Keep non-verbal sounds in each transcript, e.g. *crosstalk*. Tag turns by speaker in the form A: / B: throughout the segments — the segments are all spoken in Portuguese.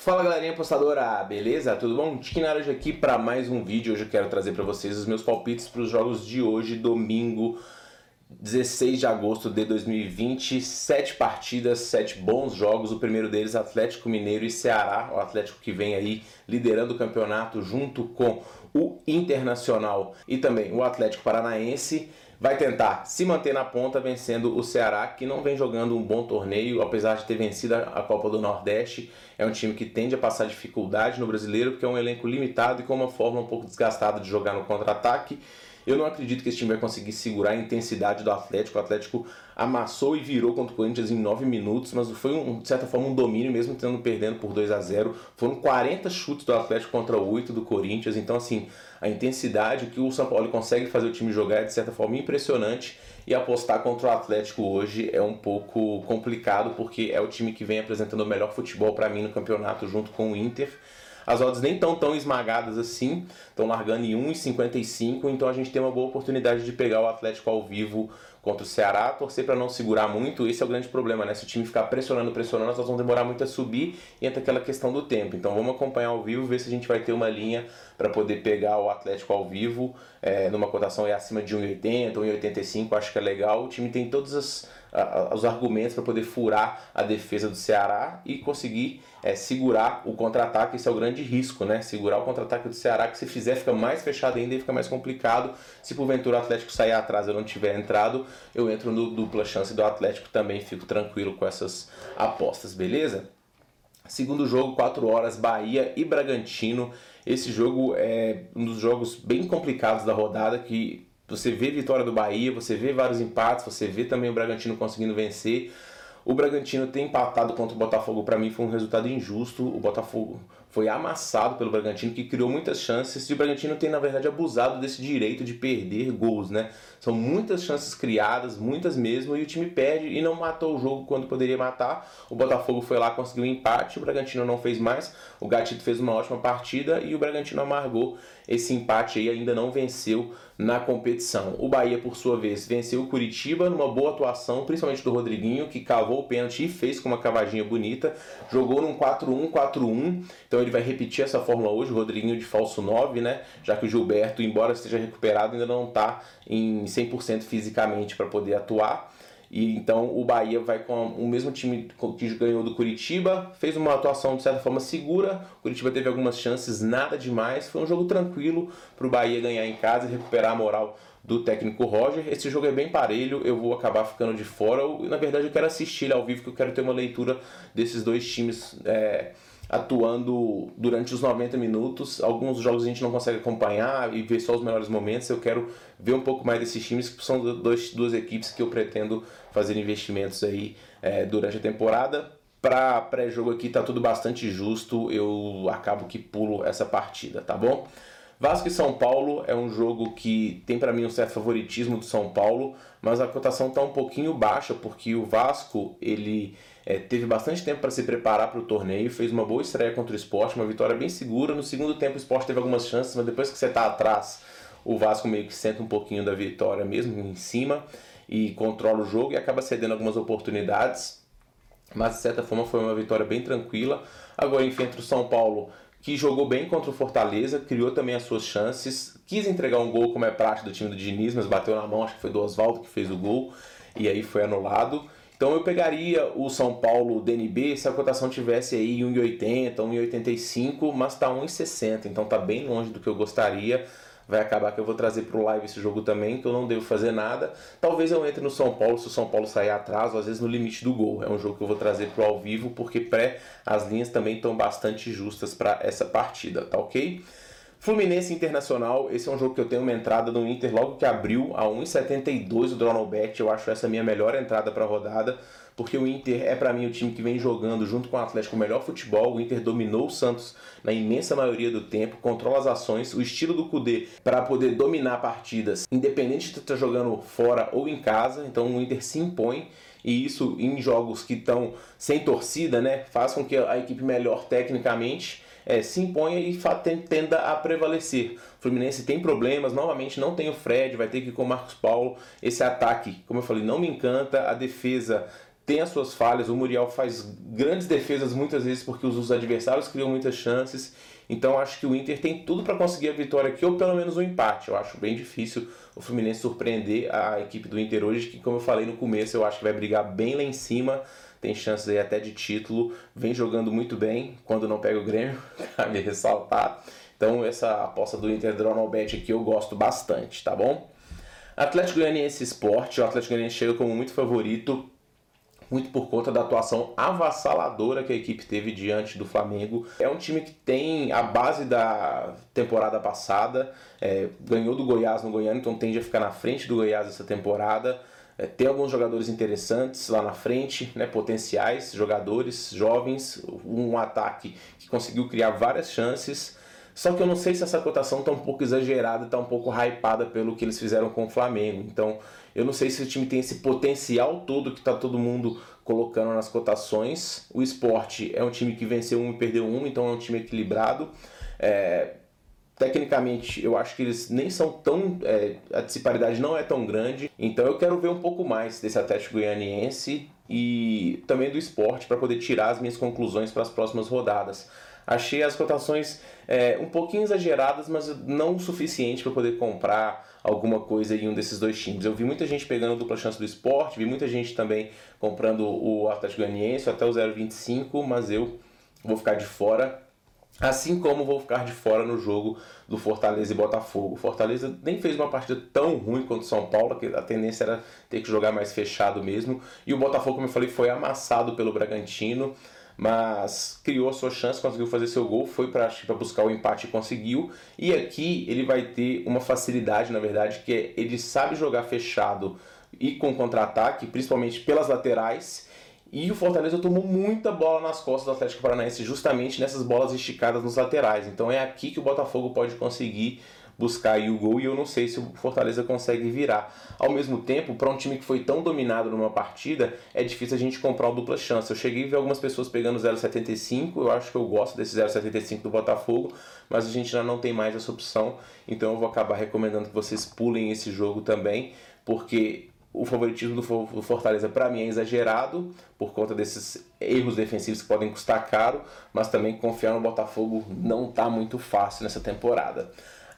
A: Fala galerinha apostadora, beleza? Tudo bom? Tiquinaraj aqui para mais um vídeo. Hoje eu quero trazer para vocês os meus palpites para os jogos de hoje, domingo, 16 de agosto de 2020. Sete partidas, sete bons jogos. O primeiro deles, Atlético Mineiro e Ceará. O Atlético que vem aí liderando o campeonato junto com o Internacional e também o Atlético Paranaense vai tentar se manter na ponta vencendo o Ceará, que não vem jogando um bom torneio, apesar de ter vencido a Copa do Nordeste. É um time que tende a passar dificuldade no brasileiro, porque é um elenco limitado e com uma forma um pouco desgastada de jogar no contra-ataque. Eu não acredito que esse time vai conseguir segurar a intensidade do Atlético. O Atlético amassou e virou contra o Corinthians em 9 minutos, mas foi, um, de certa forma, um domínio, mesmo tendo perdendo por 2 a 0 Foram 40 chutes do Atlético contra 8 do Corinthians. Então, assim, a intensidade que o São Paulo consegue fazer o time jogar é, de certa forma, impressionante. E apostar contra o Atlético hoje é um pouco complicado, porque é o time que vem apresentando o melhor futebol para mim no campeonato, junto com o Inter. As odds nem estão tão esmagadas assim, estão largando em 1,55, então a gente tem uma boa oportunidade de pegar o Atlético ao vivo contra o Ceará, torcer para não segurar muito, esse é o grande problema, né? Se o time ficar pressionando, pressionando, nós vamos demorar muito a subir e entra aquela questão do tempo. Então vamos acompanhar ao vivo, ver se a gente vai ter uma linha para poder pegar o Atlético ao vivo, é, numa cotação aí acima de 1,80, 1,85, acho que é legal. O time tem todos as, a, os argumentos para poder furar a defesa do Ceará e conseguir é, segurar o contra-ataque, esse é o grande risco, né? Segurar o contra-ataque do Ceará, que se fizer fica mais fechado ainda e fica mais complicado. Se porventura o Atlético sair atrás eu não tiver entrado, eu entro no dupla chance do Atlético também, fico tranquilo com essas apostas, beleza? Segundo jogo, 4 horas, Bahia e Bragantino. Esse jogo é um dos jogos bem complicados da rodada que você vê vitória do Bahia, você vê vários empates, você vê também o Bragantino conseguindo vencer. O Bragantino ter empatado contra o Botafogo para mim foi um resultado injusto. O Botafogo foi amassado pelo Bragantino, que criou muitas chances. E o Bragantino tem, na verdade, abusado desse direito de perder gols, né? São muitas chances criadas, muitas mesmo, e o time perde e não matou o jogo quando poderia matar. O Botafogo foi lá, conseguiu um empate, o Bragantino não fez mais. O Gatito fez uma ótima partida e o Bragantino amargou esse empate aí, ainda não venceu na competição. O Bahia, por sua vez, venceu o Curitiba numa boa atuação, principalmente do Rodriguinho, que cavou o pênalti e fez com uma cavadinha bonita. Jogou num 4-1, 4-1. Então ele vai repetir essa fórmula hoje, o Rodriguinho de falso 9, né? Já que o Gilberto, embora esteja recuperado, ainda não está em 100% fisicamente para poder atuar. E então o Bahia vai com o mesmo time que ganhou do Curitiba, fez uma atuação de certa forma segura. O Curitiba teve algumas chances, nada demais. Foi um jogo tranquilo para o Bahia ganhar em casa e recuperar a moral do técnico Roger. Esse jogo é bem parelho, eu vou acabar ficando de fora. Na verdade, eu quero assistir ele ao vivo, que eu quero ter uma leitura desses dois times. É, atuando durante os 90 minutos. Alguns jogos a gente não consegue acompanhar e ver só os melhores momentos. Eu quero ver um pouco mais desses times, que são dois, duas equipes que eu pretendo fazer investimentos aí é, durante a temporada. Para pré-jogo aqui tá tudo bastante justo, eu acabo que pulo essa partida, tá bom? Vasco e São Paulo é um jogo que tem para mim um certo favoritismo do São Paulo, mas a cotação está um pouquinho baixa porque o Vasco ele é, teve bastante tempo para se preparar para o torneio, fez uma boa estreia contra o esporte, uma vitória bem segura. No segundo tempo o esporte teve algumas chances, mas depois que você está atrás, o Vasco meio que senta um pouquinho da vitória mesmo em cima e controla o jogo e acaba cedendo algumas oportunidades. Mas de certa forma foi uma vitória bem tranquila. Agora enfrenta o São Paulo, que jogou bem contra o Fortaleza, criou também as suas chances, quis entregar um gol como é prática do time do Diniz, mas bateu na mão, acho que foi do Oswaldo que fez o gol, e aí foi anulado. Então eu pegaria o São Paulo DNB se a cotação tivesse aí 1,80, 1,85, mas está 1,60, então está bem longe do que eu gostaria. Vai acabar que eu vou trazer para o live esse jogo também, que eu não devo fazer nada. Talvez eu entre no São Paulo, se o São Paulo sair atrás, ou às vezes no limite do gol. É um jogo que eu vou trazer para o ao vivo, porque pré as linhas também estão bastante justas para essa partida, tá ok? Fluminense Internacional, esse é um jogo que eu tenho uma entrada no Inter logo que abriu a 1,72 o Dronalbet. Eu acho essa minha melhor entrada para a rodada, porque o Inter é para mim o time que vem jogando junto com o Atlético o melhor futebol. O Inter dominou o Santos na imensa maioria do tempo, controla as ações, o estilo do Cudê para poder dominar partidas, independente de estar jogando fora ou em casa. Então o Inter se impõe e isso em jogos que estão sem torcida, né, faz com que a equipe melhor tecnicamente é, se imponha e tenda a prevalecer. O Fluminense tem problemas, novamente não tem o Fred, vai ter que ir com o Marcos Paulo. Esse ataque, como eu falei, não me encanta. A defesa tem as suas falhas. O Muriel faz grandes defesas muitas vezes porque os adversários criam muitas chances. Então acho que o Inter tem tudo para conseguir a vitória aqui ou pelo menos um empate. Eu acho bem difícil o Fluminense surpreender a equipe do Inter hoje, que como eu falei no começo, eu acho que vai brigar bem lá em cima. Tem chances aí até de título, vem jogando muito bem quando não pega o Grêmio, *laughs* cabe ressaltar. Então essa aposta do Inter Draw Bet aqui eu gosto bastante, tá bom? Atlético Goianiense Esporte, o Atlético Goianiense chega como muito favorito, muito por conta da atuação avassaladora que a equipe teve diante do Flamengo. É um time que tem a base da temporada passada, é, ganhou do Goiás no Goiânia, então tende a ficar na frente do Goiás essa temporada. É, tem alguns jogadores interessantes lá na frente, né, potenciais jogadores jovens, um ataque que conseguiu criar várias chances. Só que eu não sei se essa cotação está um pouco exagerada, está um pouco hypada pelo que eles fizeram com o Flamengo. Então, eu não sei se o time tem esse potencial todo que está todo mundo colocando nas cotações. O esporte é um time que venceu um e perdeu um, então é um time equilibrado. É, tecnicamente, eu acho que eles nem são tão. É, a disparidade não é tão grande. Então, eu quero ver um pouco mais desse Atlético Goianiense e também do esporte para poder tirar as minhas conclusões para as próximas rodadas. Achei as cotações é, um pouquinho exageradas, mas não o suficiente para poder comprar alguma coisa em um desses dois times. Eu vi muita gente pegando dupla chance do esporte, vi muita gente também comprando o Atlético Goianiense até o 0,25, mas eu vou ficar de fora. Assim como vou ficar de fora no jogo do Fortaleza e Botafogo. Fortaleza nem fez uma partida tão ruim quanto o São Paulo, que a tendência era ter que jogar mais fechado mesmo. E o Botafogo, como eu falei, foi amassado pelo Bragantino mas criou a sua chance, conseguiu fazer seu gol, foi para buscar o empate e conseguiu. E aqui ele vai ter uma facilidade, na verdade, que é ele sabe jogar fechado e com contra-ataque, principalmente pelas laterais. E o Fortaleza tomou muita bola nas costas do Atlético Paranaense, justamente nessas bolas esticadas nos laterais. Então é aqui que o Botafogo pode conseguir buscar aí o gol e eu não sei se o Fortaleza consegue virar. Ao mesmo tempo, para um time que foi tão dominado numa partida, é difícil a gente comprar o dupla chance. Eu cheguei a ver algumas pessoas pegando 0,75, eu acho que eu gosto desse 0,75 do Botafogo, mas a gente já não tem mais essa opção, então eu vou acabar recomendando que vocês pulem esse jogo também, porque o favoritismo do Fortaleza para mim é exagerado por conta desses erros defensivos que podem custar caro, mas também confiar no Botafogo não está muito fácil nessa temporada.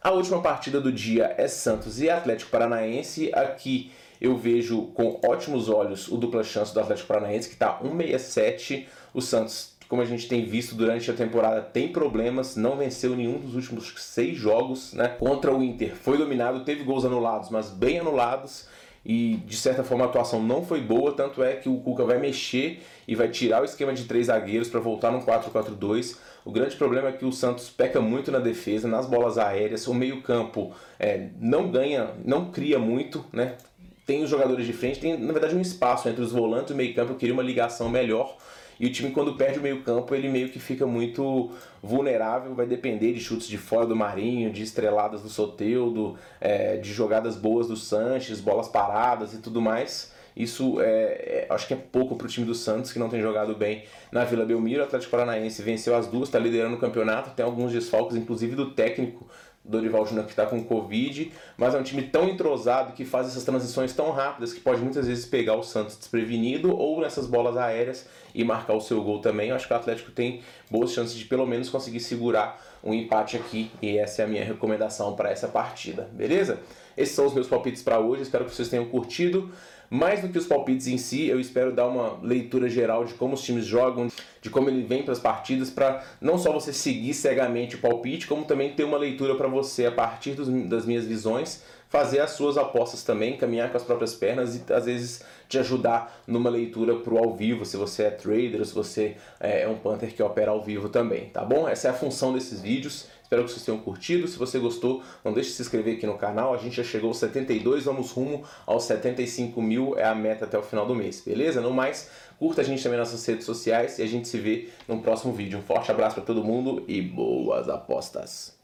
A: A última partida do dia é Santos e Atlético Paranaense. Aqui eu vejo com ótimos olhos o dupla chance do Atlético Paranaense, que está 1,67. O Santos, como a gente tem visto durante a temporada, tem problemas, não venceu nenhum dos últimos seis jogos né? contra o Inter. Foi dominado, teve gols anulados, mas bem anulados e de certa forma a atuação não foi boa, tanto é que o Cuca vai mexer e vai tirar o esquema de três zagueiros para voltar no 4-4-2. O grande problema é que o Santos peca muito na defesa, nas bolas aéreas, o meio-campo é, não ganha, não cria muito, né? Tem os jogadores de frente, tem na verdade um espaço entre os volantes e o meio-campo, eu queria uma ligação melhor e o time, quando perde o meio-campo, ele meio que fica muito vulnerável, vai depender de chutes de fora do Marinho, de estreladas do Soteudo, é, de jogadas boas do Sanches, bolas paradas e tudo mais. Isso é, é acho que é pouco para o time do Santos, que não tem jogado bem na Vila Belmiro. O Atlético Paranaense venceu as duas, está liderando o campeonato, tem alguns desfalques, inclusive do técnico Dorival Júnior que está com Covid, mas é um time tão entrosado que faz essas transições tão rápidas que pode muitas vezes pegar o Santos desprevenido ou nessas bolas aéreas e marcar o seu gol também. Eu acho que o Atlético tem boas chances de pelo menos conseguir segurar um empate aqui e essa é a minha recomendação para essa partida, beleza? Esses são os meus palpites para hoje, espero que vocês tenham curtido. Mais do que os palpites em si, eu espero dar uma leitura geral de como os times jogam, de como ele vem para as partidas, para não só você seguir cegamente o palpite, como também ter uma leitura para você a partir dos, das minhas visões, fazer as suas apostas também, caminhar com as próprias pernas e às vezes te ajudar numa leitura pro ao vivo, se você é trader, se você é um Panther que opera ao vivo também, tá bom? Essa é a função desses vídeos. Espero que vocês tenham curtido. Se você gostou, não deixe de se inscrever aqui no canal. A gente já chegou aos 72, vamos rumo aos 75 mil, é a meta até o final do mês, beleza? No mais, curta a gente também nas nossas redes sociais e a gente se vê no próximo vídeo. Um forte abraço para todo mundo e boas apostas!